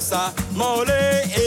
sa mole Hey,